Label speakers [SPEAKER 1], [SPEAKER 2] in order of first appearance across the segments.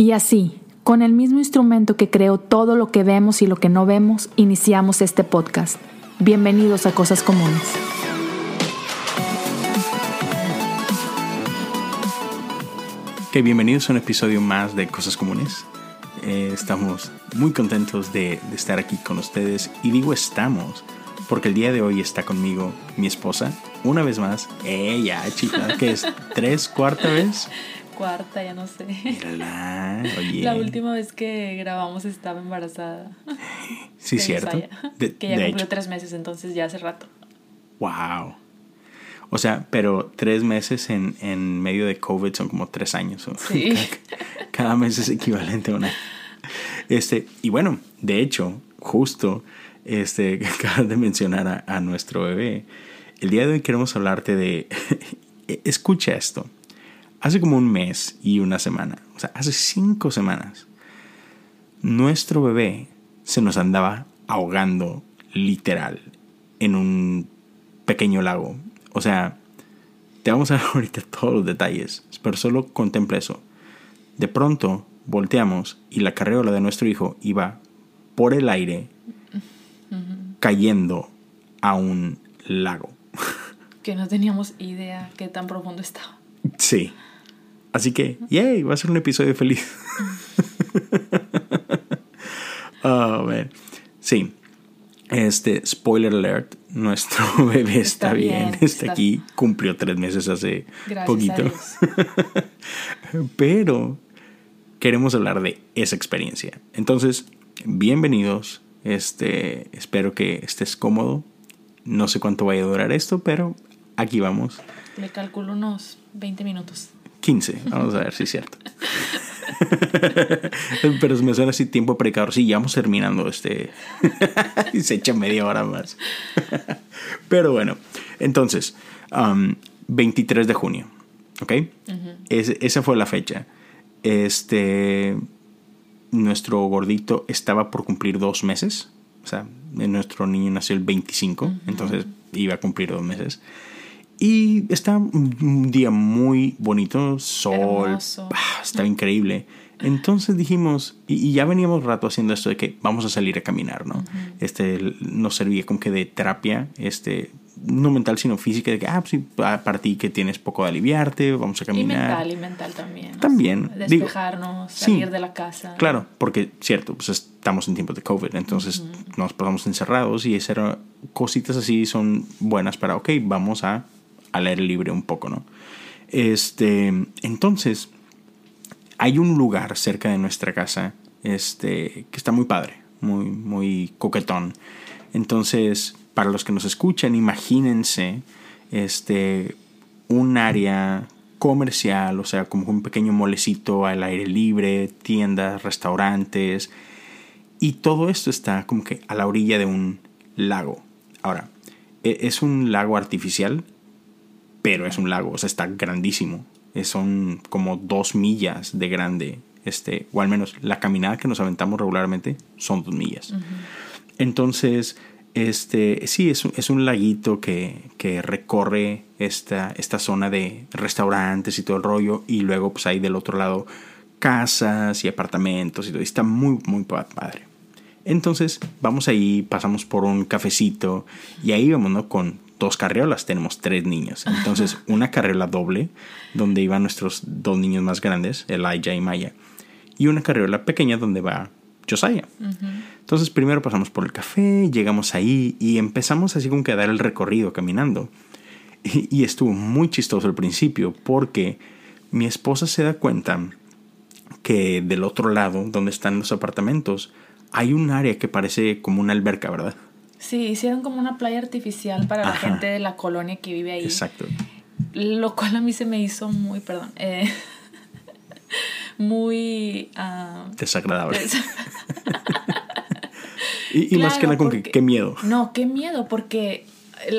[SPEAKER 1] Y así, con el mismo instrumento que creó todo lo que vemos y lo que no vemos, iniciamos este podcast. Bienvenidos a Cosas Comunes.
[SPEAKER 2] Que bienvenidos a un episodio más de Cosas Comunes. Eh, estamos muy contentos de, de estar aquí con ustedes y digo estamos porque el día de hoy está conmigo mi esposa, una vez más, ella, chica, que es tres, cuarta vez.
[SPEAKER 3] Cuarta, ya no sé.
[SPEAKER 2] Mírala, oye.
[SPEAKER 3] La última vez que grabamos estaba embarazada.
[SPEAKER 2] Sí,
[SPEAKER 3] De
[SPEAKER 2] cierto. De-
[SPEAKER 3] que ya
[SPEAKER 2] de
[SPEAKER 3] cumplió
[SPEAKER 2] hecho.
[SPEAKER 3] tres meses, entonces ya hace rato.
[SPEAKER 2] Wow. O sea, pero tres meses en, en medio de COVID son como tres años.
[SPEAKER 3] Sí.
[SPEAKER 2] Cada, cada mes es equivalente a una. Este, y bueno, de hecho, justo este, que acabas de mencionar a, a nuestro bebé, el día de hoy queremos hablarte de. Escucha esto. Hace como un mes y una semana, o sea, hace cinco semanas, nuestro bebé se nos andaba ahogando literal en un pequeño lago. O sea, te vamos a dar ahorita todos los detalles, pero solo contempla eso. De pronto volteamos y la carreola de nuestro hijo iba por el aire cayendo a un lago.
[SPEAKER 3] Que no teníamos idea qué tan profundo estaba.
[SPEAKER 2] Sí. Así que, yay, va a ser un episodio feliz. oh, man. Sí. Este, spoiler alert, nuestro bebé está,
[SPEAKER 3] Está
[SPEAKER 2] bien,
[SPEAKER 3] bien,
[SPEAKER 2] está,
[SPEAKER 3] está-
[SPEAKER 2] aquí, cumplió tres meses hace
[SPEAKER 3] Gracias
[SPEAKER 2] poquito. Pero queremos hablar de esa experiencia. Entonces, bienvenidos. Este, espero que estés cómodo. No sé cuánto vaya a durar esto, pero aquí vamos.
[SPEAKER 3] Le calculo unos 20 minutos.
[SPEAKER 2] 15, vamos a ver si es cierto. Pero me suena así tiempo predicador. Sí, ya vamos terminando este. y se echa media hora más. Pero bueno, entonces, um, 23 de junio, ¿ok? Esa fue la fecha. Este. Nuestro gordito estaba por cumplir dos meses. O sea, nuestro niño nació el 25, entonces iba a cumplir dos meses. Y está un día muy bonito, sol, ah, estaba increíble. Entonces dijimos, y, y ya veníamos rato haciendo esto de que vamos a salir a caminar, ¿no? Este nos servía como que de terapia, este, no mental sino física, de que, ah, pues sí, pa- para ti que tienes poco de aliviarte, vamos a
[SPEAKER 3] Y
[SPEAKER 2] caminar.
[SPEAKER 3] mental, y mental también. o
[SPEAKER 2] También,
[SPEAKER 3] sea,
[SPEAKER 2] digo,
[SPEAKER 3] despejarnos,
[SPEAKER 2] sí.
[SPEAKER 3] salir de la casa.
[SPEAKER 2] Claro, porque cierto, pues estamos en tiempos de COVID, entonces nos pasamos encerrados y esas eran- cositas así son buenas para, ok, vamos a al aire libre un poco, ¿no? Este, entonces, hay un lugar cerca de nuestra casa, este, que está muy padre, muy, muy coquetón. Entonces, para los que nos escuchan, imagínense, este, un área comercial, o sea, como un pequeño molecito al aire libre, tiendas, restaurantes, y todo esto está como que a la orilla de un lago. Ahora, e- es un lago artificial, pero es un lago, o sea, está grandísimo. Son como dos millas de grande, este, o al menos la caminada que nos aventamos regularmente son dos millas. Entonces, este, sí, es un, es un laguito que, que recorre esta, esta zona de restaurantes y todo el rollo, y luego pues hay del otro lado casas y apartamentos y todo. y Está muy, muy pa- padre. Entonces, vamos ahí, pasamos por un cafecito y ahí vamos, ¿no? Con dos carriolas, tenemos tres niños. Entonces, una carriola doble, donde iban nuestros dos niños más grandes, Elijah y Maya, y una carriola pequeña donde va Josiah. Entonces primero pasamos por el café, llegamos ahí y empezamos así como que a dar el recorrido caminando. Y, y estuvo muy chistoso al principio porque mi esposa se da cuenta que del otro lado, donde están los apartamentos, hay un área que parece como una alberca, ¿verdad?
[SPEAKER 3] Sí, hicieron como una playa artificial para la gente de la colonia que vive ahí.
[SPEAKER 2] Exacto.
[SPEAKER 3] Lo cual a mí se me hizo muy, perdón, eh, muy... ah,
[SPEAKER 2] Desagradable.
[SPEAKER 3] des-
[SPEAKER 2] Y, y más que nada con que qué miedo.
[SPEAKER 3] No, qué miedo, porque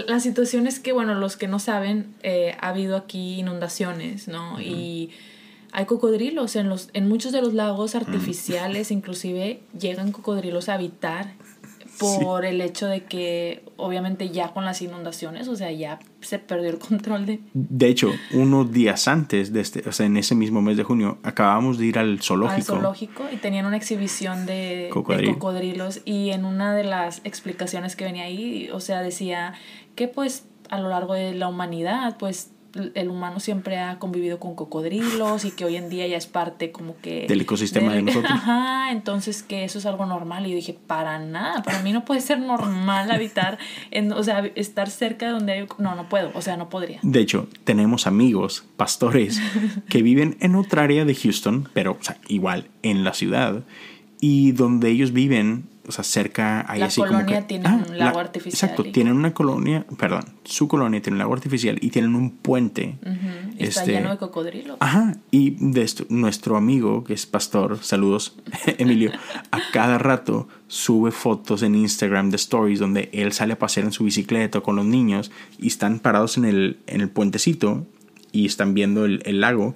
[SPEAKER 3] la situación es que, bueno, los que no saben, eh, ha habido aquí inundaciones, ¿no? Y hay cocodrilos en, los, en muchos de los lagos artificiales, inclusive llegan cocodrilos a habitar por el hecho de que, obviamente, ya con las inundaciones, o sea, ya se perdió el control de...
[SPEAKER 2] De hecho, unos días antes, de este, o sea, en ese mismo mes de junio, acabábamos de ir al zoológico.
[SPEAKER 3] Al zoológico y tenían una exhibición de, de
[SPEAKER 2] Cocodrilo.
[SPEAKER 3] cocodrilos y en una de las explicaciones que venía ahí, o sea, decía que pues a lo largo de la humanidad, pues el humano siempre ha convivido con cocodrilos y que hoy en día ya es parte como que
[SPEAKER 2] Del ecosistema de nosotros.
[SPEAKER 3] Ajá, entonces que eso es algo normal y yo dije, para nada, para mí no puede ser normal habitar en, o sea, estar cerca de donde hay no, no puedo, o sea, no podría.
[SPEAKER 2] De hecho, tenemos amigos, pastores, que viven en otra área de Houston, pero o sea, igual en la ciudad, y donde ellos viven, o sea, cerca hay
[SPEAKER 3] La
[SPEAKER 2] así como
[SPEAKER 3] colonia
[SPEAKER 2] que-
[SPEAKER 3] tiene
[SPEAKER 2] Ah,
[SPEAKER 3] un lago artificial
[SPEAKER 2] Exacto,
[SPEAKER 3] y-
[SPEAKER 2] tienen una colonia, perdón, su colonia tiene un lago artificial y tienen un puente.
[SPEAKER 3] Y Está
[SPEAKER 2] este,
[SPEAKER 3] lleno de cocodrilos.
[SPEAKER 2] Ajá, y de esto, nuestro amigo, que es pastor, saludos, Emilio, a cada rato sube fotos en Instagram de stories donde él sale a pasear en su bicicleta con los niños y están parados en el, en el puentecito y están viendo el, el lago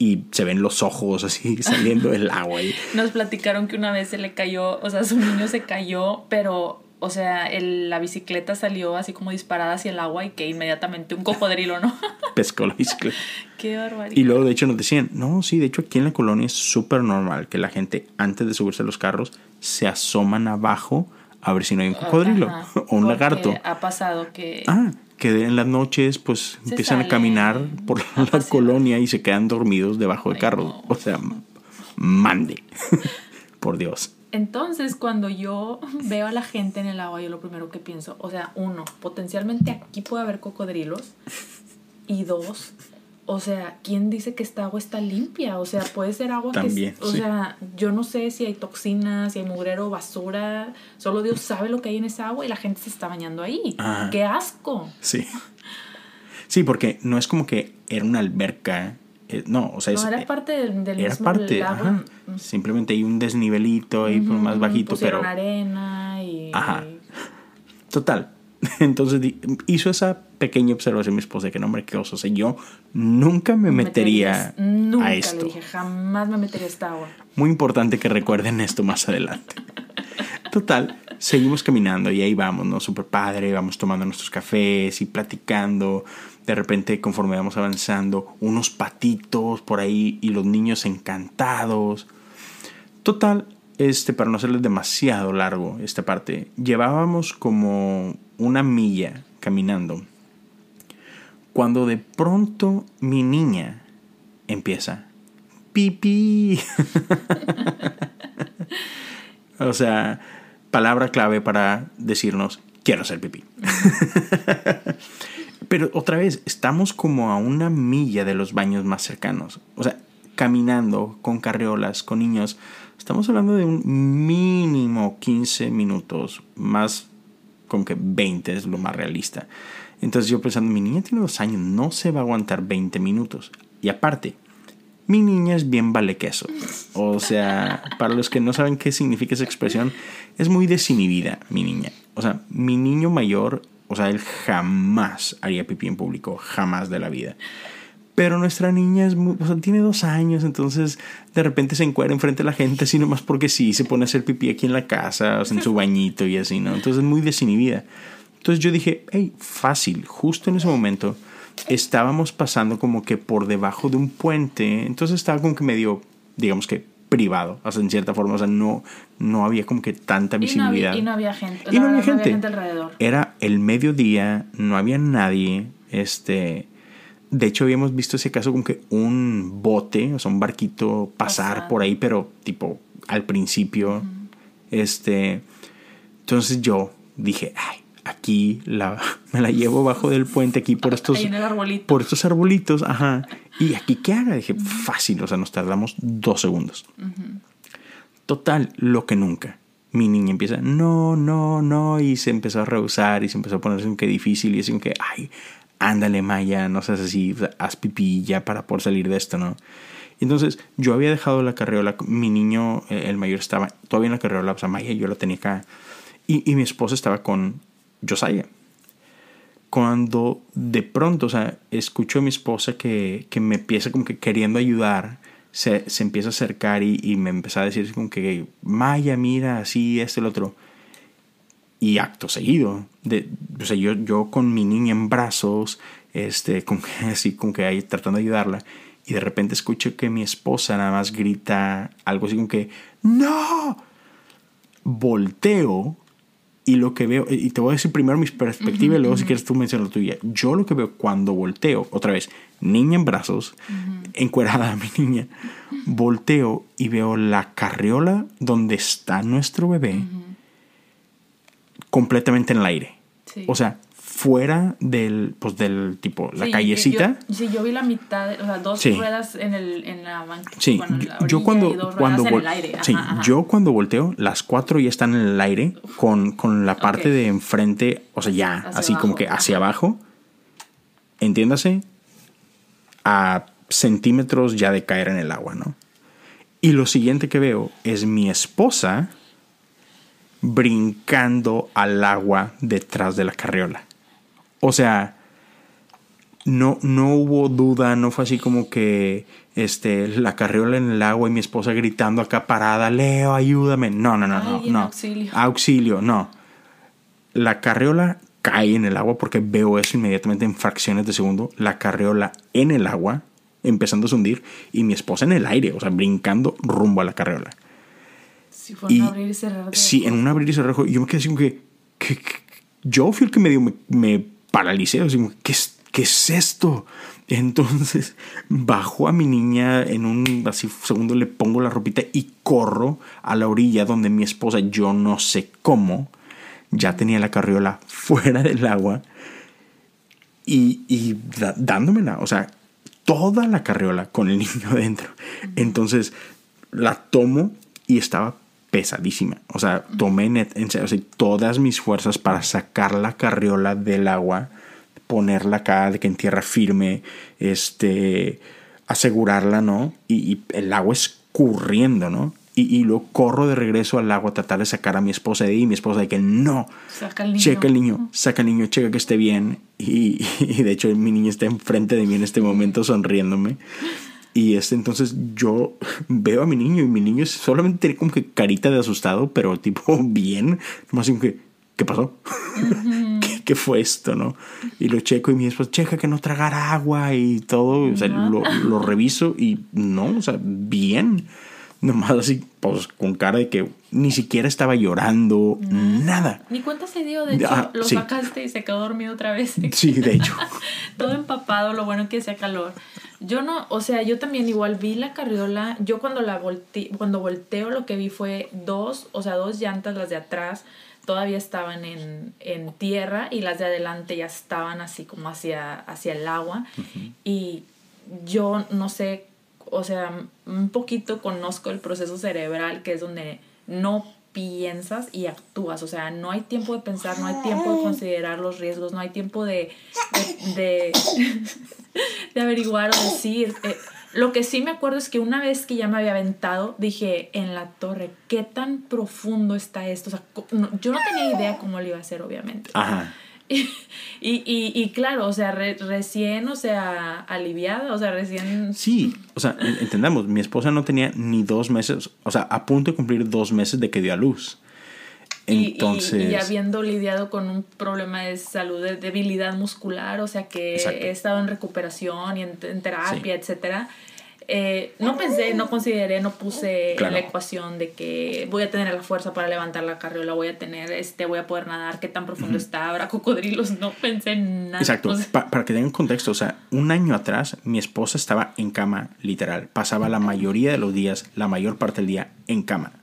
[SPEAKER 2] y se ven los ojos así saliendo del agua. Y,
[SPEAKER 3] Nos platicaron que una vez se le cayó, o sea, su niño se cayó, pero, o sea, el- la bicicleta salió así como disparada hacia el agua y que inmediatamente un cocodrilo, ¿no?
[SPEAKER 2] pescó la bicicleta.
[SPEAKER 3] Qué barbaridad.
[SPEAKER 2] Y luego, de hecho, nos decían, no, sí, de hecho, aquí en la colonia es súper normal que la gente, antes de subirse a los carros, se asoman abajo a ver si no hay un cocodrilo
[SPEAKER 3] Ajá,
[SPEAKER 2] o un lagarto.
[SPEAKER 3] Ha pasado que...
[SPEAKER 2] Ah, que en las noches, pues,
[SPEAKER 3] Se
[SPEAKER 2] empiezan a caminar por la colonia y se quedan dormidos debajo de
[SPEAKER 3] Ay,
[SPEAKER 2] carros.
[SPEAKER 3] no.
[SPEAKER 2] O sea, mande. por Dios.
[SPEAKER 3] Entonces, cuando yo veo a la gente en el agua, yo lo primero que pienso, o sea, uno, potencialmente aquí puede haber cocodrilos. Y dos, o sea, ¿quién dice que esta agua está limpia? O sea, puede ser agua
[SPEAKER 2] También,
[SPEAKER 3] que... O
[SPEAKER 2] sí.
[SPEAKER 3] sea, yo no sé si hay toxinas, si hay mugrero, basura. Solo Dios sabe lo que hay en esa agua y la gente se está bañando ahí. ¡Qué asco!
[SPEAKER 2] Sí. Sí, porque no es como que era una alberca. eh, no, o sea, es,
[SPEAKER 3] No, era
[SPEAKER 2] eh,
[SPEAKER 3] parte del, del
[SPEAKER 2] era
[SPEAKER 3] mismo
[SPEAKER 2] parte. ajá. Simplemente hay un desnivelito ahí pues, más bajito, pero.
[SPEAKER 3] arena y...
[SPEAKER 2] Ajá. Total. Entonces hizo esa pequeña observación mi esposa de que no, hombre, qué oso. O sea, yo nunca me metería
[SPEAKER 3] Nunca
[SPEAKER 2] a
[SPEAKER 3] le
[SPEAKER 2] esto.
[SPEAKER 3] dije, jamás me metería a esta agua.
[SPEAKER 2] Muy importante que recuerden esto más adelante. Total, seguimos caminando y ahí vamos, ¿no? Súper padre, vamos tomando nuestros cafés y platicando. De repente, conforme vamos avanzando, unos patitos por ahí y los niños encantados. Total, este, para no hacerles demasiado largo esta parte, llevábamos como una milla caminando. Cuando de pronto mi niña empieza, pipí. o sea, palabra clave para decirnos, quiero hacer pipí. Pero otra vez, estamos como a una milla de los baños más cercanos. O sea, caminando con carriolas, con niños. Estamos hablando de un mínimo 15 minutos, más como que 20 es lo más realista. Entonces yo pensando, mi niña tiene dos años, no se va a aguantar 20 minutos. Y aparte, mi niña es bien vale queso. O sea, para los que no saben qué significa esa expresión, es muy desinhibida mi niña. O sea, mi niño mayor, o sea, él jamás haría pipí en público, jamás de la vida. Pero nuestra niña es muy, o sea, tiene dos años, entonces de repente se encuentra enfrente de la gente, así nomás porque sí, se pone a hacer pipí aquí en la casa, o sea, en su bañito y así, ¿no? Entonces es muy desinhibida. Entonces yo dije, hey, fácil, justo en ese momento estábamos pasando como que por debajo de un puente, entonces estaba como que medio, digamos que privado, o sea, en cierta forma, o sea, no, no había como que tanta
[SPEAKER 3] Y no,
[SPEAKER 2] visibilidad.
[SPEAKER 3] había, y no había gente.
[SPEAKER 2] Y no había gente.
[SPEAKER 3] alrededor.
[SPEAKER 2] Era el mediodía, no había nadie, este... De hecho, habíamos visto ese caso como que un bote, o sea, un barquito pasar por ahí, pero tipo al principio. Este. Entonces yo dije, ay, aquí la, me la llevo bajo del puente, aquí por estos.
[SPEAKER 3] En.
[SPEAKER 2] Por estos arbolitos, ajá. Y aquí qué haga, dije, fácil, o sea, nos tardamos dos segundos. Total, lo que nunca. Mi niña empieza, no, no, no, y se empezó a rehusar y se empezó a ponerse un que difícil y así como que, ay, ándale, Maya, no seas así, haz pipí ya para poder salir de esto, ¿no? Entonces, yo había dejado la carriola, mi niño, eh, el mayor, estaba todavía en la carriola, o sea, Maya, yo la tenía acá, y, y mi esposa estaba con Josiah. Cuando de pronto, o sea, escucho a mi esposa que, que me empieza como que queriendo ayudar, se, se empieza a acercar y, y me empezó a decir como que, Maya, mira, así, esto, el otro. Y acto seguido, de, o sea, yo, yo con mi niña en brazos, este, con, así como que ahí tratando de ayudarla, y de repente escucho que mi esposa nada más grita algo así como que, ¡No! Volteo y lo que veo, y te voy a decir primero mis perspectivas y luego si quieres tú mencionas la tuya. Yo lo que veo cuando volteo, otra vez, niña en brazos, encuerada mi niña, volteo y veo la carriola donde está nuestro bebé completamente en el aire. O sea, fuera del, pues del tipo, la callecita.
[SPEAKER 3] sí, yo vi la mitad, o sea, dos ruedas en, el, en la banca.
[SPEAKER 2] Sí, yo, cuando, cuando en el aire. sí, yo cuando volteo, las cuatro ya están en el aire con, con la parte de enfrente, o sea, ya, así como que hacia abajo. Entiéndase, a centímetros ya de caer en el agua, ¿no? Y lo siguiente que veo es mi esposa brincando al agua detrás de la carriola. O sea, no, no hubo duda, no fue así como que este, la carriola en el agua y mi esposa gritando acá parada, Leo, ayúdame. No, no, no, no, no. Auxilio. Auxilio, no. La carriola cae en el agua porque veo eso inmediatamente en fracciones de segundo. La carriola en el agua, empezando a hundir, y mi esposa en el aire, o sea, brincando rumbo a la carriola.
[SPEAKER 3] Sí, fue un abrir y cerrar.
[SPEAKER 2] Sí, en un abrir y cerrar. Y yo me quedé así como que, yo fui el que me dio, me paralicé, así ¿qué es, ¿qué es esto? Entonces bajo a mi niña en un así segundo, le pongo la ropita y corro a la orilla donde mi esposa, yo no sé cómo, ya tenía la carriola fuera del agua y, y dándomela, o sea, toda la carriola con el niño dentro. Entonces la tomo y estaba pesadísima. O sea, tomé en serio, todas mis fuerzas para sacar la carriola del agua, ponerla acá de que en tierra firme, este, asegurarla, ¿no? Y, el agua escurriendo, ¿no? Y, y luego corro de regreso al agua a tratar de sacar a mi esposa de ahí. Y mi esposa de que no,
[SPEAKER 3] saca el niño.
[SPEAKER 2] checa el niño, saca el niño, checa que esté bien. Y, y de hecho mi niño está enfrente de mí en este momento sonriéndome. Y este, entonces yo veo a mi niño y mi niño solamente tiene como que carita de asustado, pero tipo bien, más como que, ¿qué pasó? ¿Qué, fue esto, no? Y lo checo y mi esposa, checa que no tragara agua y todo, o sea, lo, lo, reviso y no, o sea, bien. Nomás así, pues con cara de que ni siquiera estaba llorando, nada.
[SPEAKER 3] Ni cuenta se dio, de hecho, ah, lo sacaste y se quedó dormido otra vez.
[SPEAKER 2] Sí, de hecho.
[SPEAKER 3] Todo empapado, lo bueno que hacía calor. Yo no, o sea, yo también igual vi la carriola, yo cuando la volteo, cuando volteo lo que vi fue dos, o sea, dos llantas, las de atrás todavía estaban en, en tierra y las de adelante ya estaban así como hacia, hacia el agua. Y yo no sé, o sea, un poquito conozco el proceso cerebral que es donde no piensas y actúas. O sea, no hay tiempo de pensar, no hay tiempo de considerar los riesgos, no hay tiempo de, de, de, averiguar o decir. Eh, lo que sí me acuerdo es que una vez que ya me había aventado, dije en la torre, ¿qué tan profundo está esto? O sea, yo no tenía idea cómo lo iba a hacer, obviamente. Ajá. Y, y, y, claro, o sea, recién, o sea, aliviada, o sea, recién...
[SPEAKER 2] Sí, o sea, entendamos, mi esposa no tenía ni dos meses, o sea, a punto de cumplir dos meses de que dio a luz.
[SPEAKER 3] Entonces... Y, habiendo lidiado con un problema de salud, de debilidad muscular, o sea, que he estado en recuperación y en, terapia, etcétera, eh, no pensé, no consideré, no puse la ecuación de que voy a tener la fuerza para levantar la carriola, voy a tener, este, voy a poder nadar, qué tan profundo está, habrá cocodrilos, no pensé en nada.
[SPEAKER 2] Exacto, para que tengan contexto, o sea, un año atrás mi esposa estaba en cama, literal, pasaba la mayoría de los días, la mayor parte del día en cama.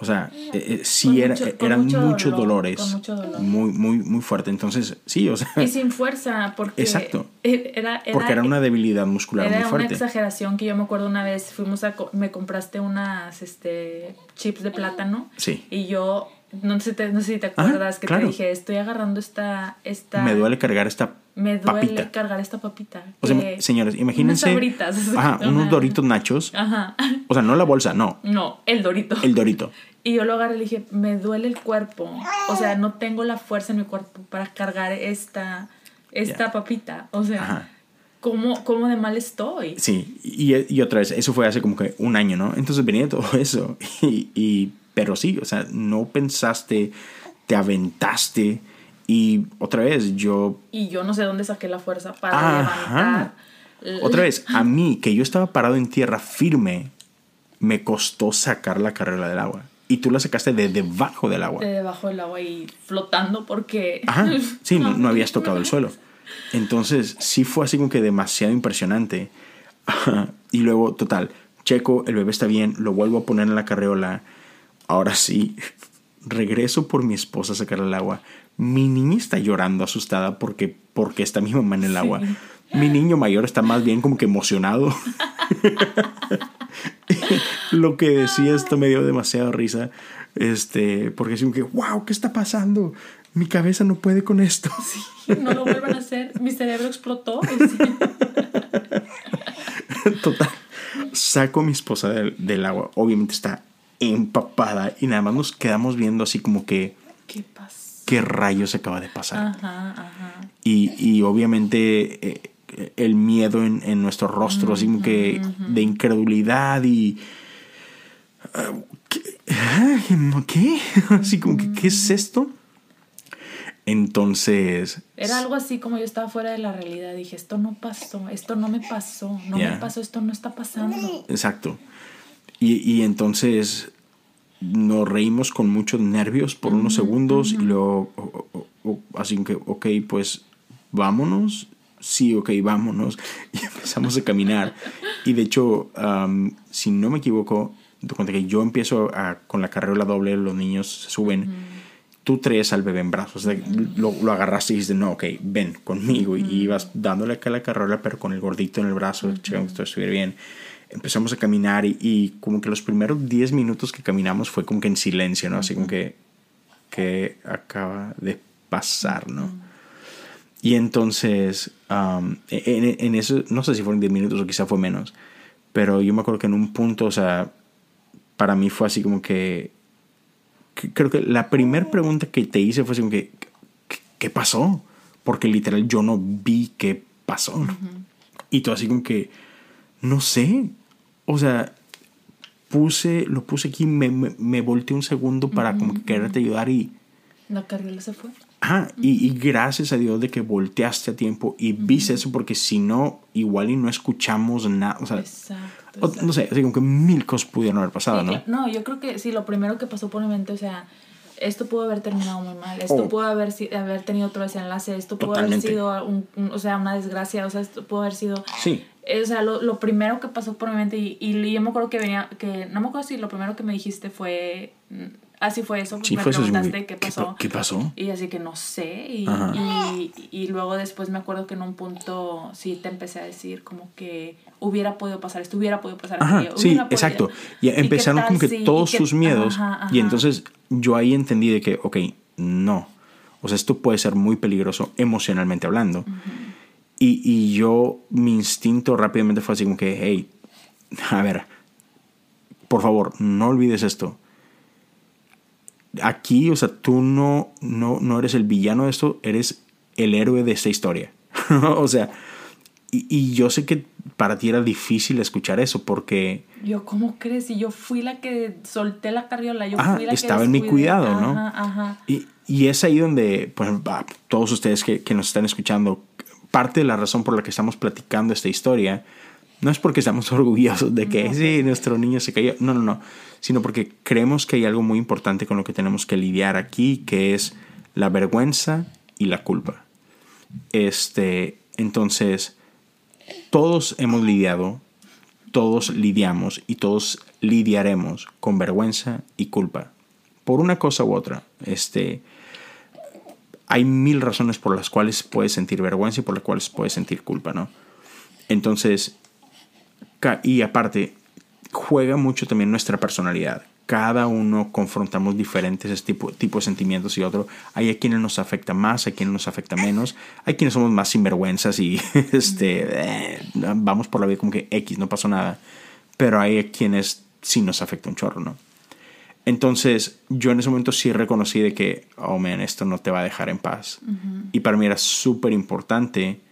[SPEAKER 2] O sea, eh, eh, sí era, eran muchos dolores. Muy, muy, muy fuerte. Entonces, sí, o sea.
[SPEAKER 3] Y sin fuerza, porque.
[SPEAKER 2] Exacto. E, era, porque era una debilidad muscular muy fuerte.
[SPEAKER 3] Era una exageración que yo me acuerdo una vez, fuimos a. Me compraste unas este, chips de plátano. Sí. Y yo. No sé, no sé si te acuerdas que te dije, estoy agarrando esta, esta.
[SPEAKER 2] Me duele cargar esta
[SPEAKER 3] me duele cargar esta papita.
[SPEAKER 2] O sea, señores, imagínense. Unas Ajá, unos doritos nachos. Ajá. O sea, no la bolsa, no.
[SPEAKER 3] No, el dorito.
[SPEAKER 2] El dorito.
[SPEAKER 3] Y yo lo agarré y le dije, me duele el cuerpo. O sea, no tengo la fuerza en mi cuerpo para cargar esta, esta papita. O sea, ¿cómo, ¿cómo, de mal estoy?
[SPEAKER 2] Sí, y, y, otra vez, eso fue hace como que un año, ¿no? Entonces venía todo eso. Y, y, pero sí, o sea, no pensaste te aventaste y otra vez yo...
[SPEAKER 3] Y yo no sé dónde saqué la fuerza para levantar.
[SPEAKER 2] Otra vez, a mí, que yo estaba parado en tierra firme, me costó sacar la carrera del agua. Y tú la sacaste de debajo del agua.
[SPEAKER 3] De debajo del agua y flotando porque...
[SPEAKER 2] Ajá, sí, no, no habías tocado el suelo. Entonces, sí fue así como que demasiado impresionante. y luego, total, checo, el bebé está bien, lo vuelvo a poner en la carreola. Ahora sí, regreso por mi esposa a sacar el agua. Mi niña está llorando asustada porque, porque está mi mamá en el agua. Mi niño mayor está más bien como que emocionado. Lo que decía esto me dio demasiada risa. Este, porque es como que, wow, ¿qué está pasando? Mi cabeza no puede con esto.
[SPEAKER 3] no lo vuelvan a hacer. Mi cerebro explotó.
[SPEAKER 2] Total. Saco a mi esposa del, agua. Obviamente está empapada y nada más nos quedamos viendo así como que...
[SPEAKER 3] ¿Qué pasó?
[SPEAKER 2] ¿Qué rayos acaba de pasar? Ajá, ajá. Y, y obviamente eh, el miedo en, en nuestro rostro, así como que de incredulidad y... ¿Qué? Así como que, ¿qué es esto? Entonces...
[SPEAKER 3] Era algo así como yo estaba fuera de la realidad. Dije, esto no pasó, esto no me pasó, no me pasó, esto no está pasando.
[SPEAKER 2] Exacto. Y, y entonces nos reímos con muchos nervios por unos segundos y luego, así que, ok, pues vámonos sí, ok, vámonos. Y empezamos a caminar. Y de hecho, si no me equivoco, cuando que yo empiezo a, con la carrera doble, los niños se suben, tú traes al bebé en brazos. lo, lo, agarraste y dijiste, no, ok, ven conmigo. Y ibas dándole acá la carrera, pero con el gordito en el brazo, checando que todo estuviera bien. Empezamos a caminar y, como que los primeros 10 minutos que caminamos fue como que en silencio, ¿no? Así como que, que acaba de pasar, ¿no? Y entonces, en, eso, no sé si fueron 10 minutos o quizá fue menos, pero yo me acuerdo que en un punto, o sea, para mí fue así como que, creo que la primera pregunta que te hice fue así como que, ¿qué pasó? Porque literal yo no vi qué pasó. Y todo así como que, no sé, o sea, puse, lo puse aquí, me, me, me volteé un segundo para como que quererte ayudar y...
[SPEAKER 3] La carriola se fue.
[SPEAKER 2] Ah, y, gracias a Dios de que volteaste a tiempo y viste eso, porque si no, igual y no escuchamos nada. O sea, exacto, no sé, así como que mil cosas pudieron haber pasado, ¿no?
[SPEAKER 3] No, yo creo que sí, lo primero que pasó por mi mente, o sea, esto pudo haber terminado muy mal, esto oh. pudo haber, haber tenido otro desenlace, esto pudo haber sido, un, o sea, una desgracia, o sea, esto pudo haber sido... Sí. O sea, lo, lo primero que pasó por mi mente, y, y yo me acuerdo que venía, que no me acuerdo si lo primero que me dijiste fue Así fue eso. Sí, me fue preguntaste qué pasó.
[SPEAKER 2] ¿Qué, pasó?
[SPEAKER 3] Y así que no sé. Y, y, luego después me acuerdo que en un punto sí te empecé a decir como que hubiera podido pasar esto, hubiera podido pasar
[SPEAKER 2] esto. Sí, exacto. Y empezaron como que todos sus miedos. Y entonces yo ahí entendí de que, ok, no. O sea, esto puede ser muy peligroso emocionalmente hablando. Y, y yo, mi instinto rápidamente fue así como que, hey, a ver, por favor, no olvides esto aquí, o sea, tú no, no, no eres el villano de esto, eres el héroe de esta historia. o sea, y, y, yo sé que para ti era difícil escuchar eso porque...
[SPEAKER 3] Yo, ¿cómo crees? Y yo fui la que solté la carriola, yo fui la
[SPEAKER 2] estaba en mi cuidado, ¿no? Ajá, Y, y, es ahí donde, pues, todos ustedes que, que nos están escuchando, parte de la razón por la que estamos platicando esta historia no es porque estamos orgullosos de que sí, nuestro niño se cayó. No, no, no. Sino porque creemos que hay algo muy importante con lo que tenemos que lidiar aquí, que es la vergüenza y la culpa. Este, entonces, todos hemos lidiado, todos lidiamos y todos lidiaremos con vergüenza y culpa. Por una cosa u otra. Este, hay mil razones por las cuales puedes sentir vergüenza y por las cuales puedes sentir culpa, ¿no? Entonces, y aparte, juega mucho también nuestra personalidad. Cada uno confrontamos diferentes tipos tipo de sentimientos y otro. Hay a quienes nos afecta más, hay quienes nos afecta menos. Hay quienes somos más sinvergüenzas y este, eh, vamos por la vida como que X, no pasó nada. Pero hay a quienes sí nos afecta un chorro, ¿no? Entonces, yo en ese momento sí reconocí de que, oh man, esto no te va a dejar en paz. Y para mí era súper importante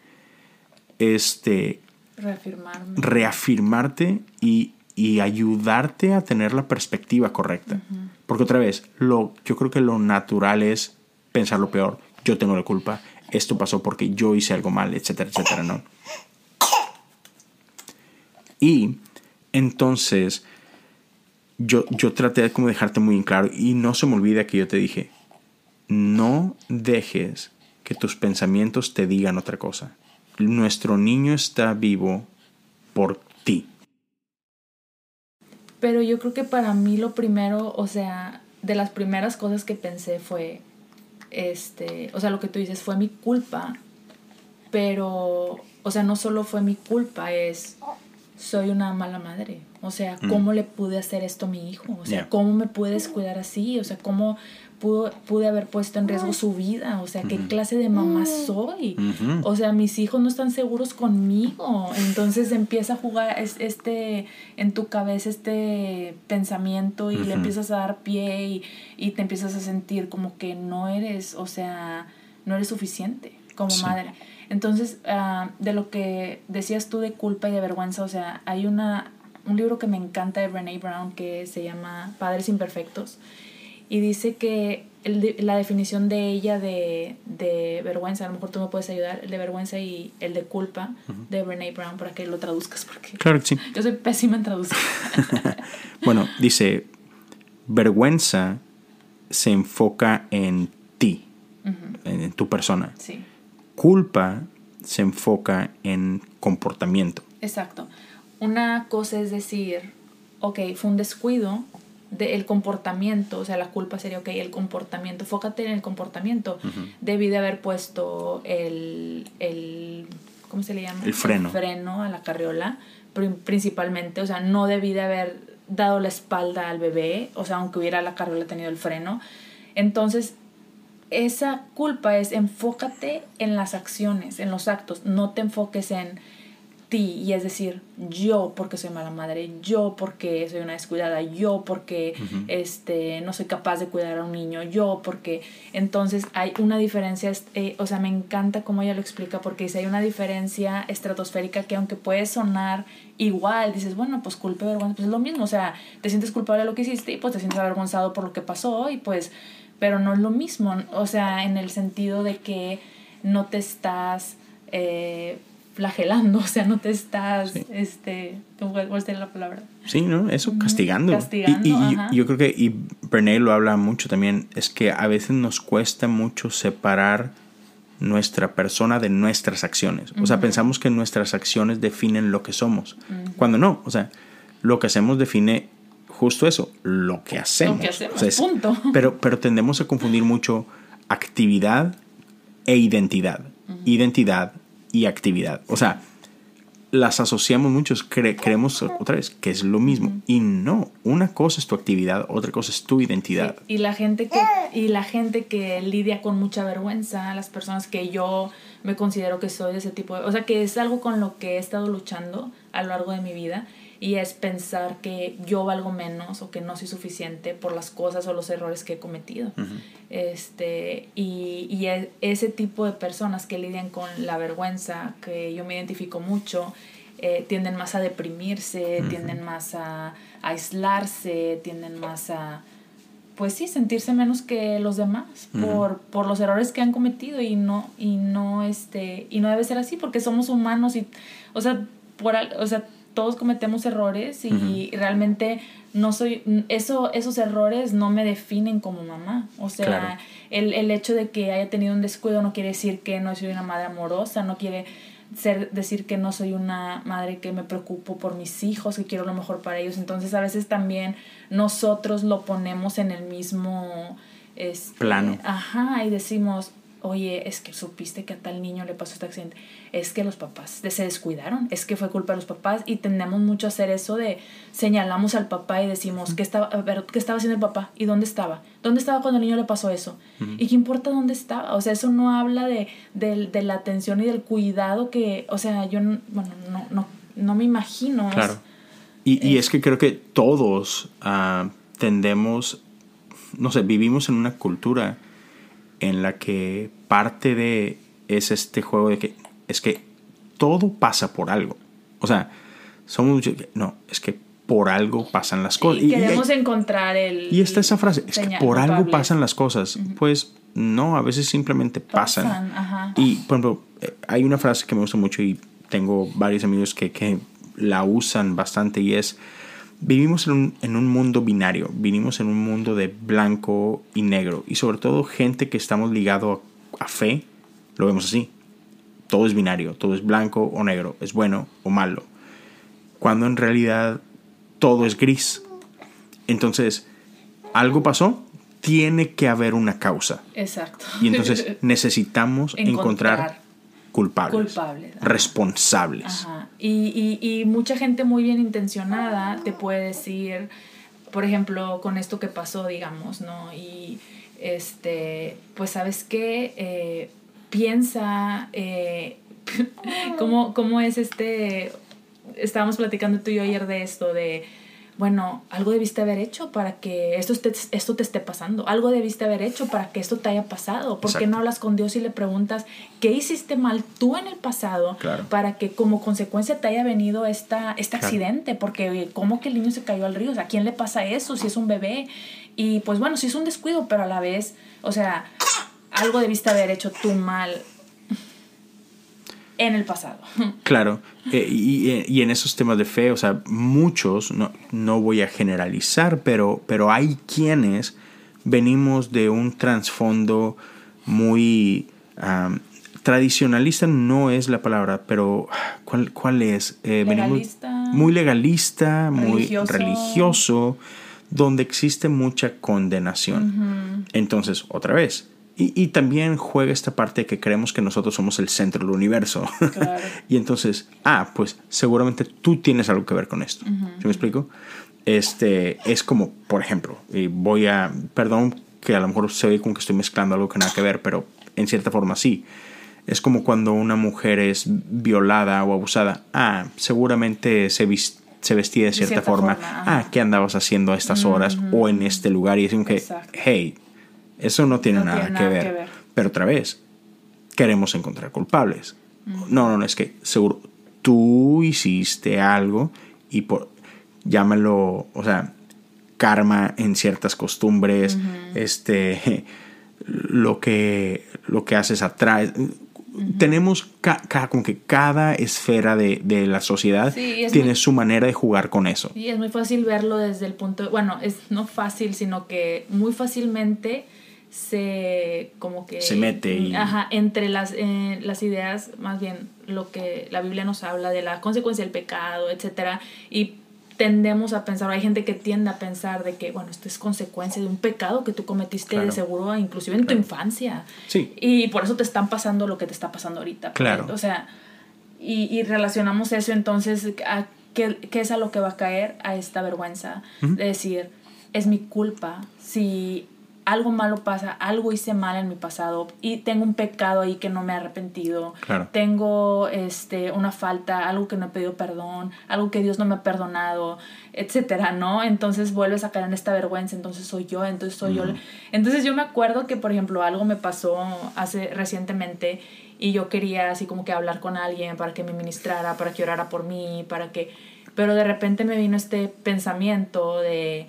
[SPEAKER 2] este,
[SPEAKER 3] Reafirmarme.
[SPEAKER 2] reafirmarte y, y ayudarte a tener la perspectiva correcta. Porque otra vez, lo, yo creo que lo natural es pensar lo peor. Yo tengo la culpa, esto pasó porque yo hice algo mal, etcétera, etcétera, ¿no? Y entonces yo, yo traté de como dejarte muy en claro y no se me olvida que yo te dije, no dejes que tus pensamientos te digan otra cosa. Nuestro niño está vivo por ti.
[SPEAKER 3] Pero yo creo que para mí lo primero, o sea, de las primeras cosas que pensé fue, este, o sea, lo que tú dices fue mi culpa, pero, o sea, no solo fue mi culpa, es, soy una mala madre. O sea,
[SPEAKER 2] Mm.
[SPEAKER 3] ¿cómo le pude hacer esto a mi hijo? O sea, ¿cómo me puedes cuidar así? O sea, ¿cómo pudo, pude haber puesto en riesgo su vida? O sea, ¿qué clase de mamá soy?
[SPEAKER 2] Ujú.
[SPEAKER 3] O sea, mis hijos no están seguros conmigo. Entonces empieza a jugar es- este en tu cabeza este pensamiento y le empiezas a dar pie y, y te empiezas a sentir como que no eres, o sea, no eres suficiente como
[SPEAKER 2] Sí.
[SPEAKER 3] madre. Entonces, ah, de lo que decías tú de culpa y de vergüenza, o sea, hay una, un libro que me encanta de Brene Brown que se llama Padres Imperfectos y dice que el la definición de ella de, de vergüenza, a lo mejor tú me puedes ayudar, el de vergüenza y el de culpa de Brene Brown para que lo traduzcas porque
[SPEAKER 2] Claro que sí.
[SPEAKER 3] yo soy pésima en traducir.
[SPEAKER 2] Bueno, dice, vergüenza se enfoca en ti, en, en tu persona.
[SPEAKER 3] sí,
[SPEAKER 2] Culpa se enfoca en comportamiento.
[SPEAKER 3] exacto. Una cosa es decir, ok, fue un descuido del comportamiento, o sea, la culpa sería, ok, el comportamiento, fócate en el comportamiento. Debí de haber puesto el, el, ¿cómo se le llama?
[SPEAKER 2] El freno.
[SPEAKER 3] freno a la carriola, pri- principalmente, o sea, no debí de haber dado la espalda al bebé, o sea, aunque hubiera la carriola tenido el freno. Entonces, esa culpa es enfócate en las acciones, en los actos, no te enfoques en ti y es decir, yo porque soy mala madre, yo porque soy una descuidada, yo porque este no soy capaz de cuidar a un niño, yo porque entonces hay una diferencia, eh, o sea, me encanta cómo ella lo explica porque dice, hay una diferencia estratosférica que aunque puede sonar igual, dices, bueno, pues culpa y vergüenza, pues es lo mismo, o sea, te sientes culpable de lo que hiciste y pues te sientes avergonzado por lo que pasó y pues pero no es lo mismo, o sea, en el sentido de que no te estás eh, flagelando, o sea, no te estás,
[SPEAKER 2] Sí.
[SPEAKER 3] este, ¿cuál sería la palabra?
[SPEAKER 2] Sí, ¿no? Eso, castigando.
[SPEAKER 3] castigando,
[SPEAKER 2] y, y-
[SPEAKER 3] ajá.
[SPEAKER 2] yo creo que, y Brené lo habla mucho también, es que a veces nos cuesta mucho separar nuestra persona de nuestras acciones. O sea, pensamos que nuestras acciones definen lo que somos, cuando no, o sea, lo que hacemos define justo eso, lo que hacemos.
[SPEAKER 3] hacemos,
[SPEAKER 2] O sea, es-
[SPEAKER 3] punto.
[SPEAKER 2] Pero, pero tendemos a confundir mucho actividad e identidad. Identidad y actividad. O sea, las asociamos muchos, cre- creemos otra vez que es lo mismo. Y no, una cosa es tu actividad, otra cosa es tu identidad.
[SPEAKER 3] Y la gente que y la gente que lidia con mucha vergüenza, las personas que yo me considero que soy de ese tipo de, o sea, que es algo con lo que he estado luchando a lo largo de mi vida y es pensar que yo valgo menos o que no soy suficiente por las cosas o los errores que he cometido. Este, y, y e- ese tipo de personas que lidian con la vergüenza, que yo me identifico mucho, eh, tienden más a deprimirse, tienden más a, a aislarse, tienden más a, pues sí, sentirse menos que los demás por, por los errores que han cometido y no, y no, este, y no debe ser así porque somos humanos y, o sea, por, o sea, todos cometemos errores y realmente no soy, eso, esos errores no me definen como mamá. O sea,
[SPEAKER 2] Claro.
[SPEAKER 3] el, el hecho de que haya tenido un descuido no quiere decir que no soy una madre amorosa, no quiere ser, decir que no soy una madre que me preocupo por mis hijos, que quiero lo mejor para ellos. Entonces a veces también nosotros lo ponemos en el mismo este,
[SPEAKER 2] Plano.
[SPEAKER 3] Ajá, y decimos, oye, es que supiste que a tal niño le pasó este accidente, es que los papás se descuidaron, es que fue culpa de los papás y tendemos mucho a hacer eso de señalamos al papá y decimos, ¿qué estaba, a ver, ¿qué estaba haciendo el papá? ¿Y dónde estaba? ¿Dónde estaba cuando el niño le pasó eso? ¿Y qué importa dónde estaba? O sea, eso no habla de, de, de la atención y del cuidado que, o sea, yo, no- bueno, no, no, no me imagino.
[SPEAKER 2] Claro. Y, y es que creo que todos ah, tendemos, no sé, vivimos en una cultura en la que parte de es este juego de que es que todo pasa por algo. O sea, somos muchos que, no, es que por algo pasan las cosas.
[SPEAKER 3] Y queremos encontrar el...
[SPEAKER 2] Y está esa frase, es que por algo pasan las cosas. Pues no, a veces simplemente pasan. Y, por ejemplo, eh, hay una frase que me gusta mucho y tengo varios amigos que, que la usan bastante y es, vivimos en un, en un mundo binario, vivimos en un mundo de blanco y negro y sobre todo gente que estamos ligados a, fe, lo vemos así. Todo es binario, todo es blanco o negro, es bueno o malo. Cuando en realidad todo es gris. Entonces, algo pasó, tiene que haber una causa.
[SPEAKER 3] Exacto.
[SPEAKER 2] Y entonces necesitamos encontrar, culpables, responsables.
[SPEAKER 3] Ajá. Y, y, y, mucha gente muy bien intencionada te puede decir, por ejemplo, con esto que pasó, digamos, ¿no? Y este, pues sabes qué, eh, piensa eh, cómo, cómo es este, estábamos platicando tú y yo ayer de esto, de bueno, algo debiste haber hecho para que esto, te, esto te esté pasando, algo debiste haber hecho para que esto te haya pasado. ¿Por qué no hablas con Dios y le preguntas qué hiciste mal tú en el pasado para que como consecuencia te haya venido esta, este accidente? Porque ¿cómo que el niño se cayó al río? ¿a quién le pasa eso si es un bebé? Y pues bueno, si es un descuido, pero a la vez, o sea, algo debiste haber hecho tú mal en el pasado.
[SPEAKER 2] Claro, eh, y, y, en esos temas de fe, o sea, muchos, no, no voy a generalizar, pero, pero hay quienes venimos de un trasfondo muy tradicionalista, no es la palabra, pero ¿cuál, cuál es?
[SPEAKER 3] Eh, legalista.
[SPEAKER 2] muy legalista, muy religioso, donde existe mucha condenación. Entonces, otra vez, y, también juega esta parte de que creemos que nosotros somos el centro del universo. y entonces, ah, pues seguramente tú tienes algo que ver con esto. ¿Sí me explico? Este, es como, por ejemplo, y voy a, perdón que a lo mejor se ve como que estoy mezclando algo que nada que ver, pero en cierta forma sí. Es como cuando una mujer es violada o abusada. Ah, seguramente se, se vestía de cierta, forma. ah, ¿qué andabas haciendo a estas horas o en este lugar? Y es como que, hey, eso no tiene, nada, que, ver. Pero otra vez, queremos encontrar culpables. No, no, no, es que seguro tú hiciste algo y por, llámalo, o sea, karma en ciertas costumbres, este, lo que, lo que haces atrás. Tenemos como que cada esfera de, de la sociedad tiene su manera de jugar con eso.
[SPEAKER 3] Y es muy fácil verlo desde el punto, bueno, es no fácil, sino que muy fácilmente se como que
[SPEAKER 2] se mete y...
[SPEAKER 3] ajá, entre las, eh, las ideas más bien lo que la Biblia nos habla de la consecuencia del pecado etcétera y tendemos a pensar hay gente que tiende a pensar de que bueno esto es consecuencia de un pecado que tú cometiste de seguro inclusive en tu infancia.
[SPEAKER 2] Sí.
[SPEAKER 3] y por eso te están pasando lo que te está pasando ahorita.
[SPEAKER 2] Claro.
[SPEAKER 3] O sea y, y relacionamos eso entonces a qué, qué, es a lo que va a caer a esta vergüenza de decir es mi culpa si algo malo pasa, algo hice mal en mi pasado y tengo un pecado ahí que no me he arrepentido. Tengo este, una falta, algo que no he pedido perdón, algo que Dios no me ha perdonado, etcétera, ¿no? Entonces vuelves a caer en esta vergüenza, entonces soy yo, entonces soy yo. Entonces yo me acuerdo que, por ejemplo, algo me pasó hace recientemente y yo quería así como que hablar con alguien para que me ministrara, para que orara por mí, para que... Pero de repente me vino este pensamiento de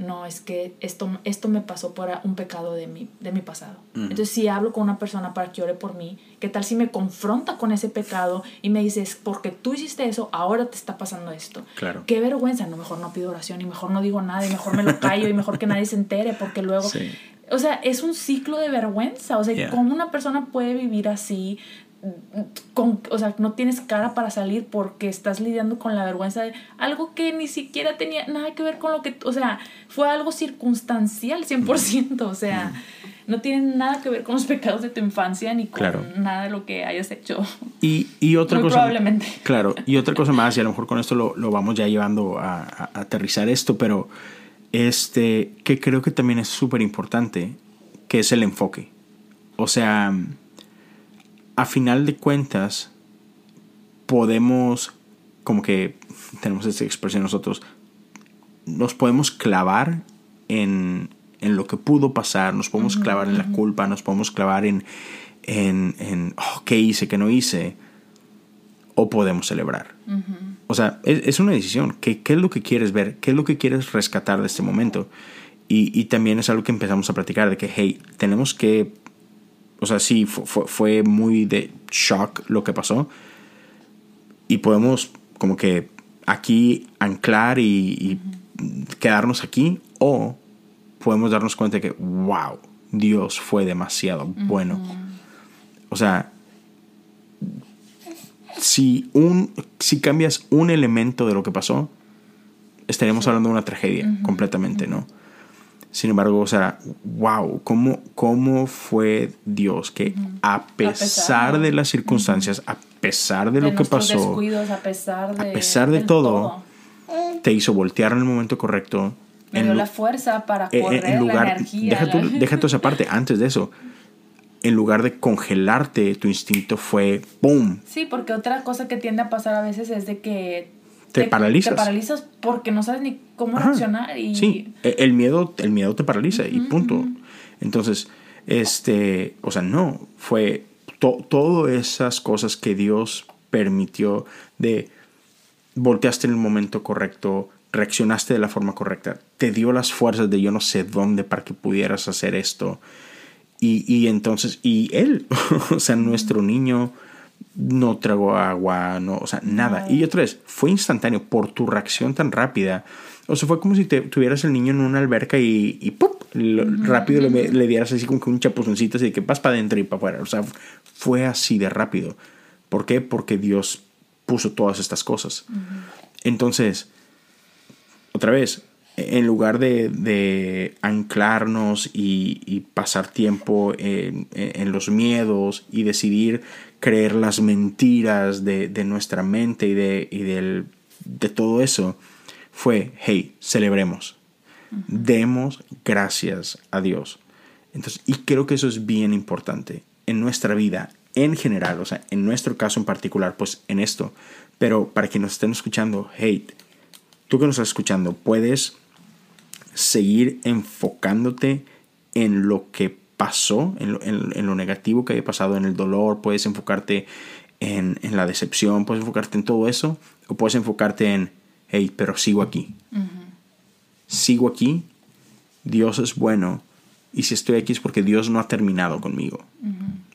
[SPEAKER 3] no, es que esto, esto me pasó por un pecado de mi, de mi pasado. Entonces, si hablo con una persona para que ore por mí, ¿qué tal si me confronta con ese pecado y me dices, porque tú hiciste eso, ahora te está pasando esto?
[SPEAKER 2] Claro.
[SPEAKER 3] Qué vergüenza, no, mejor no pido oración y mejor no digo nada y mejor me lo callo y mejor que nadie se entere porque luego... O sea, es un ciclo de vergüenza. O sea, ¿cómo una persona puede vivir así con, o sea, no tienes cara para salir porque estás lidiando con la vergüenza de algo que ni siquiera tenía nada que ver con lo que, o sea, fue algo circunstancial 100%, o sea, no tiene nada que ver con los pecados de tu infancia ni con nada de lo que hayas hecho.
[SPEAKER 2] Y, y otra cosa.
[SPEAKER 3] Probablemente.
[SPEAKER 2] Claro, y otra cosa más, y a lo mejor con esto lo, lo vamos ya llevando a, a, aterrizar esto, pero este, que creo que también es súper importante, que es el enfoque. O sea, a final de cuentas, podemos, como que tenemos esta expresión nosotros, nos podemos clavar en, en lo que pudo pasar, nos podemos clavar en la culpa, nos podemos clavar en, en, en oh, qué hice, qué no hice, o podemos celebrar. o sea, es, una decisión. ¿Qué, ¿Qué, es lo que quieres ver? ¿Qué es lo que quieres rescatar de este momento? Y, y también es algo que empezamos a platicar de que, hey, tenemos que, o sea, sí, fue, fue muy de shock lo que pasó. Y podemos como que aquí anclar y, quedarnos aquí o podemos darnos cuenta de que, wow, Dios fue demasiado bueno. O sea, si, un, si cambias un elemento de lo que pasó, estaríamos hablando de una tragedia completamente, ¿no? Sin embargo, o sea, wow, ¿cómo, cómo fue Dios que a pesar, de las circunstancias, a pesar de, lo que pasó,
[SPEAKER 3] a pesar de,
[SPEAKER 2] a pesar de todo, te hizo voltear en el momento correcto.
[SPEAKER 3] Me dio la fuerza para eh, eh, correr, en lugar, la energía.
[SPEAKER 2] Deja, tu, deja esa parte, antes de eso, en lugar de congelarte, tu instinto fue ¡pum!
[SPEAKER 3] Sí, porque otra cosa que tiende a pasar a veces es de que
[SPEAKER 2] te, paralizas.
[SPEAKER 3] Te paralizas porque no sabes ni cómo reaccionar. Y...
[SPEAKER 2] Sí, e, el miedo, el miedo te paraliza y punto. Entonces, este, o sea, no, fue todas esas cosas que Dios permitió de volteaste en el momento correcto, reaccionaste de la forma correcta, te dio las fuerzas de yo no sé dónde para que pudieras hacer esto y, entonces, y él, o sea, nuestro niño no tragó agua, no, o sea, nada. Y otra vez, fue instantáneo por tu reacción tan rápida. O sea, fue como si te, tuvieras el niño en una alberca y, y rápido le, dieras así como que un chapuzoncito así de que vas para adentro y para afuera. O sea, fue así de rápido. ¿Por qué? Porque Dios puso todas estas cosas. Entonces, otra vez, en lugar de, anclarnos y, pasar tiempo en, los miedos y decidir creer las mentiras de, nuestra mente y, de, de todo eso, fue, hey, celebremos, demos gracias a Dios. Entonces, y creo que eso es bien importante en nuestra vida en general, o sea, en nuestro caso en particular, pues en esto. Pero para quienes nos estén escuchando, hey, tú que nos estás escuchando, puedes seguir enfocándote en lo que pasó, en lo, negativo que haya pasado, en el dolor, puedes enfocarte en, la decepción, puedes enfocarte en todo eso, o puedes enfocarte en, hey, pero sigo aquí. Sigo aquí, Dios es bueno, y si estoy aquí es porque Dios no ha terminado conmigo.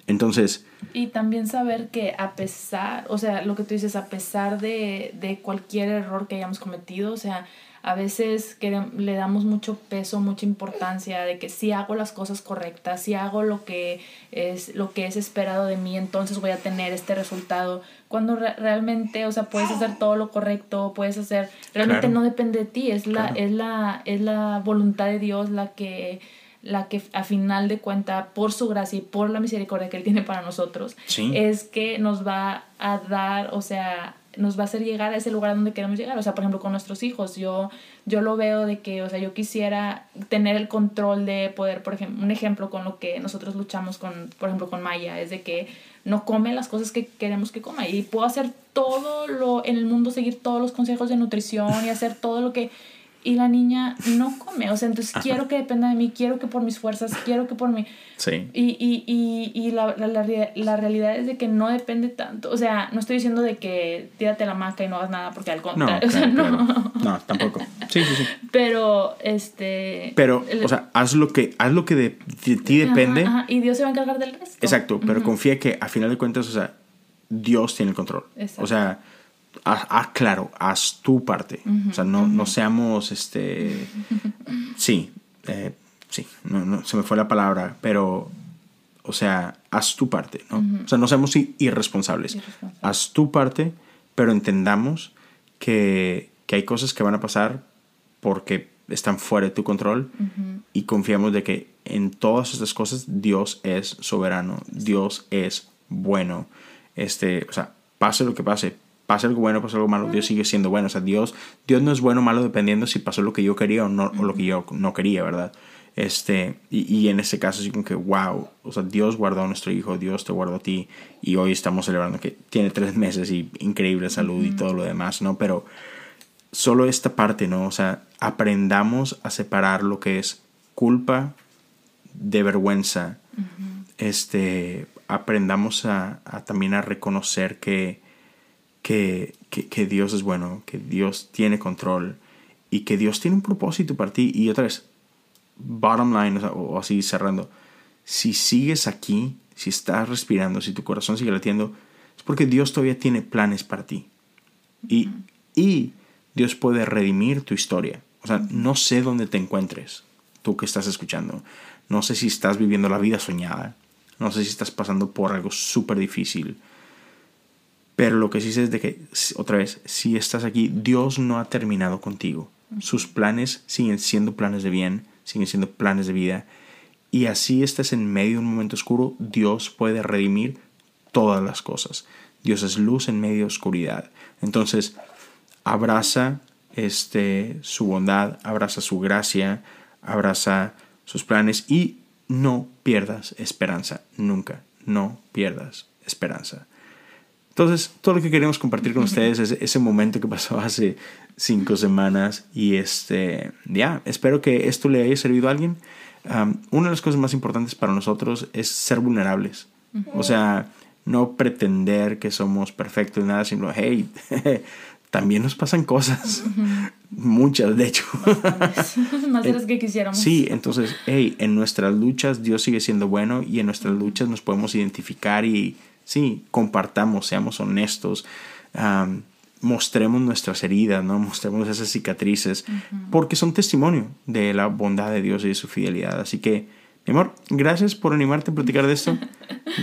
[SPEAKER 2] Entonces...
[SPEAKER 3] Y también saber que a pesar, o sea, lo que tú dices, a pesar de, de cualquier error que hayamos cometido, o sea, a veces que le damos mucho peso, mucha importancia de que si hago las cosas correctas, si hago lo que es lo que es esperado de mí, entonces voy a tener este resultado. Cuando realmente, o sea, puedes hacer todo lo correcto, puedes hacer, realmente no depende de ti, es la es la es la voluntad de Dios la que la que a final de cuenta, por su gracia y por la misericordia que Él tiene para nosotros, es que nos va a dar, o sea, nos va a hacer llegar a ese lugar donde queremos llegar. O sea, por ejemplo, con nuestros hijos, yo, yo lo veo de que, o sea, yo quisiera tener el control de poder, por ejemplo, un ejemplo con lo que nosotros luchamos con, por ejemplo, con Maya, es de que no come las cosas que queremos que coma y puedo hacer todo lo en el mundo, seguir todos los consejos de nutrición y hacer todo lo que y la niña no come. O sea, entonces quiero que dependa de mí, quiero que por mis fuerzas, quiero que por mi...
[SPEAKER 2] Sí.
[SPEAKER 3] Y, y, y, y la, la, la, realidad es de que no depende tanto. O sea, no estoy diciendo de que tírate la maca y no hagas nada, porque al contrario. No, o sea, no.
[SPEAKER 2] no, tampoco. Sí, sí, sí.
[SPEAKER 3] Pero, este...
[SPEAKER 2] Pero, o sea, haz lo que, haz lo que de, ti depende.
[SPEAKER 3] Ajá, y Dios se va a encargar del resto.
[SPEAKER 2] Exacto, pero confía que a final de cuentas, o sea, Dios tiene el control. Exacto. O sea Ah, claro, haz tu parte. o sea, no, no seamos, este, sí, eh, sí, no, no, se me fue la palabra, pero, o sea, haz tu parte, ¿no? O sea, no seamos irresponsables. Haz tu parte, pero entendamos que, que, hay cosas que van a pasar porque están fuera de tu control y confiamos de que en todas estas cosas Dios es soberano, Dios es bueno. Este, o sea, pase lo que pase, pasa algo bueno, pasa algo malo, Dios sigue siendo bueno. O sea, Dios, Dios no es bueno o malo dependiendo si pasó lo que yo quería o, no, o lo que yo no quería, ¿verdad? Este, y, y, en este caso, así como que, wow, o sea, Dios guardó a nuestro hijo, Dios te guardó a ti, y hoy estamos celebrando que tiene tres meses y increíble salud y todo lo demás, ¿no? Pero solo esta parte, ¿no? O sea, aprendamos a separar lo que es culpa de vergüenza. Este, aprendamos a, a también a reconocer que, que, que, Dios es bueno, que Dios tiene control y que Dios tiene un propósito para ti. Y otra vez, bottom line, o, así cerrando, si sigues aquí, si estás respirando, si tu corazón sigue latiendo, es porque Dios todavía tiene planes para ti. Y, y Dios puede redimir tu historia. O sea, no sé dónde te encuentres, tú que estás escuchando. No sé si estás viviendo la vida soñada. No sé si estás pasando por algo súper difícil. Pero lo que sí sé es de que, otra vez, si estás aquí, Dios no ha terminado contigo. Sus planes siguen siendo planes de bien, siguen siendo planes de vida. Y así estés en medio de un momento oscuro, Dios puede redimir todas las cosas. Dios es luz en medio de oscuridad. Entonces, abraza este, su bondad, abraza su gracia, abraza sus planes y no pierdas esperanza. Nunca, no pierdas esperanza. Entonces, todo lo que queremos compartir con ustedes es ese momento que pasó hace cinco semanas y este, ya, espero que esto le haya servido a alguien. una de las cosas más importantes para nosotros es ser vulnerables. O sea, no pretender que somos perfectos y nada, sino, hey, también nos pasan cosas. Muchas, de hecho.
[SPEAKER 3] Más de las que quisiéramos.
[SPEAKER 2] Sí, entonces, hey, en nuestras luchas Dios sigue siendo bueno y en nuestras luchas nos podemos identificar y Sí, compartamos, seamos honestos, mostremos nuestras heridas, ¿no? mostremos esas cicatrices, porque son testimonio de la bondad de Dios y de su fidelidad. Así que, mi amor, gracias por animarte a platicar de esto.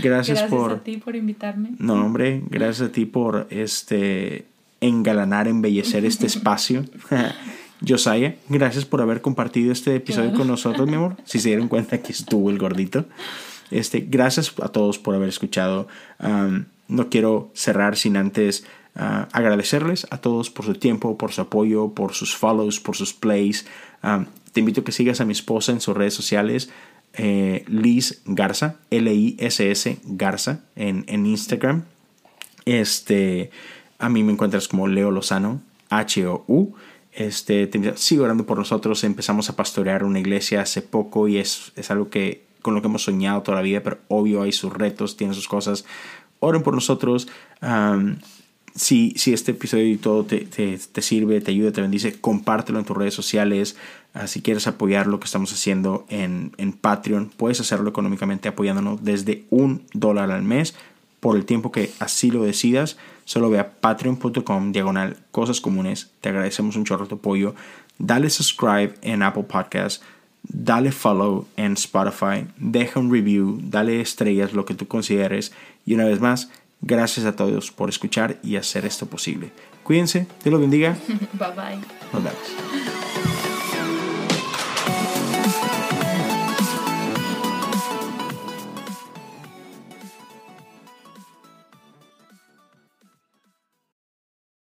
[SPEAKER 2] Gracias,
[SPEAKER 3] gracias
[SPEAKER 2] por...
[SPEAKER 3] a ti por invitarme.
[SPEAKER 2] No, hombre, gracias a ti por este engalanar, embellecer este espacio. Josiah, gracias por haber compartido este episodio con nosotros, mi amor. Si se dieron cuenta que estuvo el gordito. Este, gracias a todos por haber escuchado. no quiero cerrar sin antes ah, agradecerles a todos por su tiempo, por su apoyo, por sus follows, por sus plays. te invito a que sigas a mi esposa en sus redes sociales. Eh, Liz Garza, L-I-S-S Garza en, en, Instagram. Este, a mí me encuentras como Leo Lozano, H-O-U. Este, sigo orando por nosotros. Empezamos a pastorear una iglesia hace poco y es, es algo que con lo que hemos soñado toda la vida, pero obvio hay sus retos, tiene sus cosas. Oren por nosotros. si, si este episodio y todo te, te, sirve, te ayuda, te bendice, compártelo en tus redes sociales. Ah, si quieres apoyar lo que estamos haciendo en, en Patreon, puedes hacerlo económicamente apoyándonos desde un dólar al mes por el tiempo que así lo decidas. Solo ve a patreon.com diagonal cosas comunes. Te agradecemos un chorro tu apoyo. Dale subscribe en Apple Podcasts dale follow en Spotify, deja un review, dale estrellas, lo que tú consideres. Y una vez más, gracias a todos por escuchar y hacer esto posible. Cuídense, Dios los bendiga.
[SPEAKER 3] Bye bye.
[SPEAKER 2] Nos vemos.